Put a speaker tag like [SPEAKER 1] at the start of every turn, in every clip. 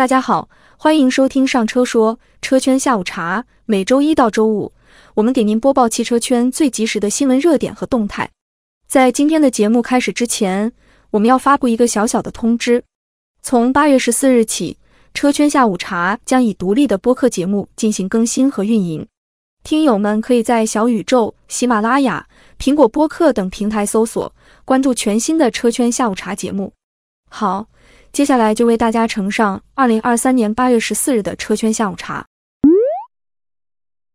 [SPEAKER 1] 大家好，欢迎收听上车说车圈下午茶。每周一到周五，我们给您播报汽车圈最及时的新闻热点和动态。在今天的节目开始之前，我们要发布一个小小的通知：从八月十四日起，车圈下午茶将以独立的播客节目进行更新和运营。听友们可以在小宇宙、喜马拉雅、苹果播客等平台搜索关注全新的车圈下午茶节目。好。接下来就为大家呈上二零二三年八月十四日的车圈下午茶。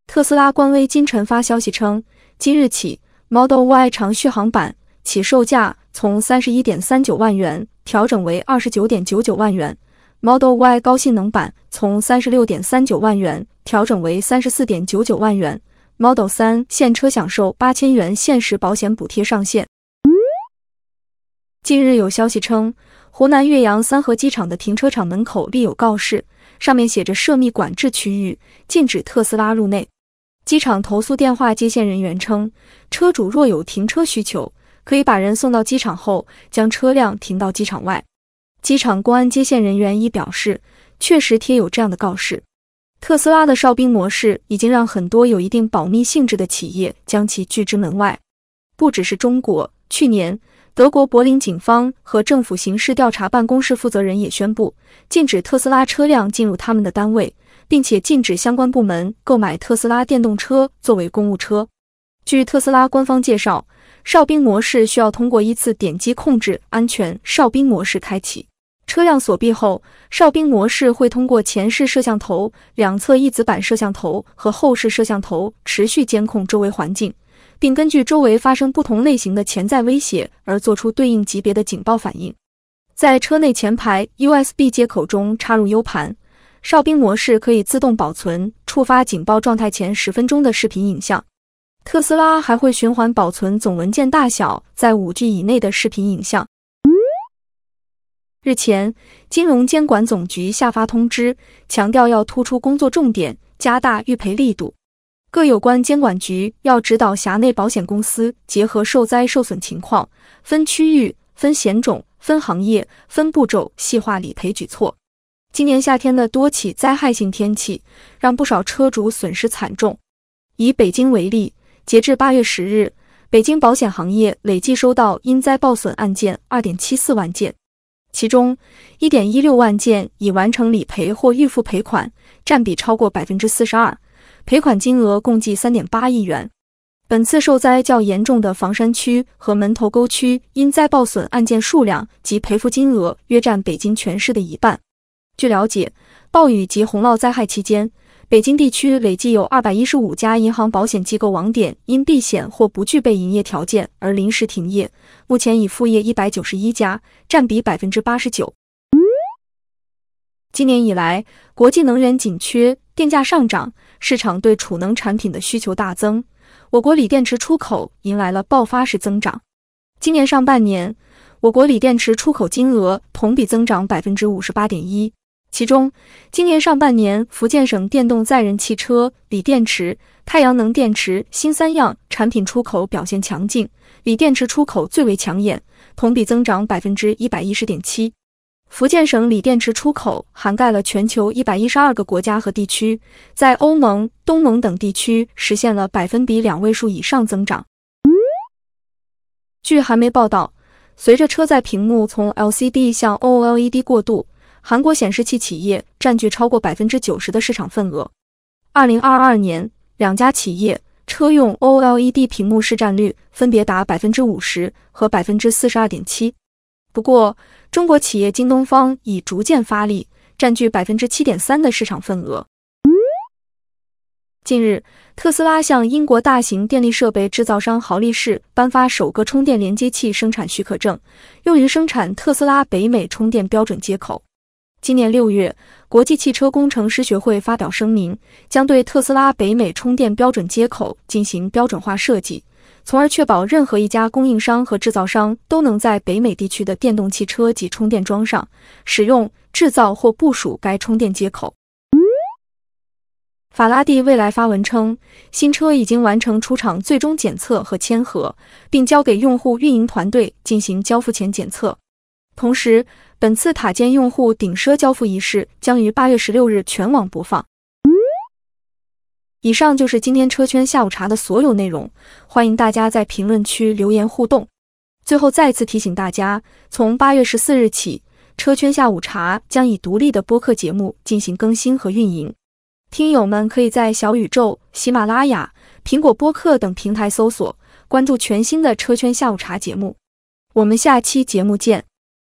[SPEAKER 1] 特斯拉官微今晨发消息称，今日起，Model Y 长续航版起售价从三十一点三九万元调整为二十九点九九万元；Model Y 高性能版从三十六点三九万元调整为三十四点九九万元；Model 三现车享受八千元限时保险补贴上限。近日有消息称。湖南岳阳三河机场的停车场门口立有告示，上面写着“涉密管制区域，禁止特斯拉入内”。机场投诉电话接线人员称，车主若有停车需求，可以把人送到机场后，将车辆停到机场外。机场公安接线人员亦表示，确实贴有这样的告示。特斯拉的哨兵模式已经让很多有一定保密性质的企业将其拒之门外，不只是中国，去年。德国柏林警方和政府刑事调查办公室负责人也宣布，禁止特斯拉车辆进入他们的单位，并且禁止相关部门购买特斯拉电动车作为公务车。据特斯拉官方介绍，哨兵模式需要通过依次点击控制安全哨兵模式开启。车辆锁闭后，哨兵模式会通过前视摄像头、两侧翼子板摄像头和后视摄像头持续监控周围环境。并根据周围发生不同类型的潜在威胁而做出对应级别的警报反应。在车内前排 USB 接口中插入 U 盘，哨兵模式可以自动保存触发警报状态前十分钟的视频影像。特斯拉还会循环保存总文件大小在 5G 以内的视频影像。日前，金融监管总局下发通知，强调要突出工作重点，加大预赔力度。各有关监管局要指导辖内保险公司，结合受灾受损情况，分区域、分险种、分行业、分步骤细化理赔举措。今年夏天的多起灾害性天气，让不少车主损失惨重。以北京为例，截至八月十日，北京保险行业累计收到因灾报损案件二点七四万件，其中一点一六万件已完成理赔或预付赔款，占比超过百分之四十二。赔款金额共计三点八亿元。本次受灾较严重的房山区和门头沟区因灾报损案件数量及赔付金额约占北京全市的一半。据了解，暴雨及洪涝灾害期间，北京地区累计有二百一十五家银行保险机构网点因避险或不具备营业条件而临时停业，目前已复业一百九十一家，占比百分之八十九。今年以来，国际能源紧缺，电价上涨。市场对储能产品的需求大增，我国锂电池出口迎来了爆发式增长。今年上半年，我国锂电池出口金额同比增长百分之五十八点一。其中，今年上半年福建省电动载人汽车锂电池、太阳能电池新三样产品出口表现强劲，锂电池出口最为抢眼，同比增长百分之一百一十点七。福建省锂电池出口涵盖了全球一百一十二个国家和地区，在欧盟、东盟等地区实现了百分比两位数以上增长。据韩媒报道，随着车载屏幕从 LCD 向 OLED 过渡，韩国显示器企业占据超过百分之九十的市场份额。二零二二年，两家企业车用 OLED 屏幕市占率分别达百分之五十和百分之四十二点七。不过，中国企业京东方已逐渐发力，占据百分之七点三的市场份额。近日，特斯拉向英国大型电力设备制造商豪力士颁发首个充电连接器生产许可证，用于生产特斯拉北美充电标准接口。今年六月，国际汽车工程师学会发表声明，将对特斯拉北美充电标准接口进行标准化设计。从而确保任何一家供应商和制造商都能在北美地区的电动汽车及充电桩上使用、制造或部署该充电接口。法拉第未来发文称，新车已经完成出厂最终检测和签核，并交给用户运营团队进行交付前检测。同时，本次塔尖用户顶奢交付仪式将于八月十六日全网播放。以上就是今天车圈下午茶的所有内容，欢迎大家在评论区留言互动。最后再次提醒大家，从八月十四日起，车圈下午茶将以独立的播客节目进行更新和运营。听友们可以在小宇宙、喜马拉雅、苹果播客等平台搜索关注全新的车圈下午茶节目。我们下期节目见。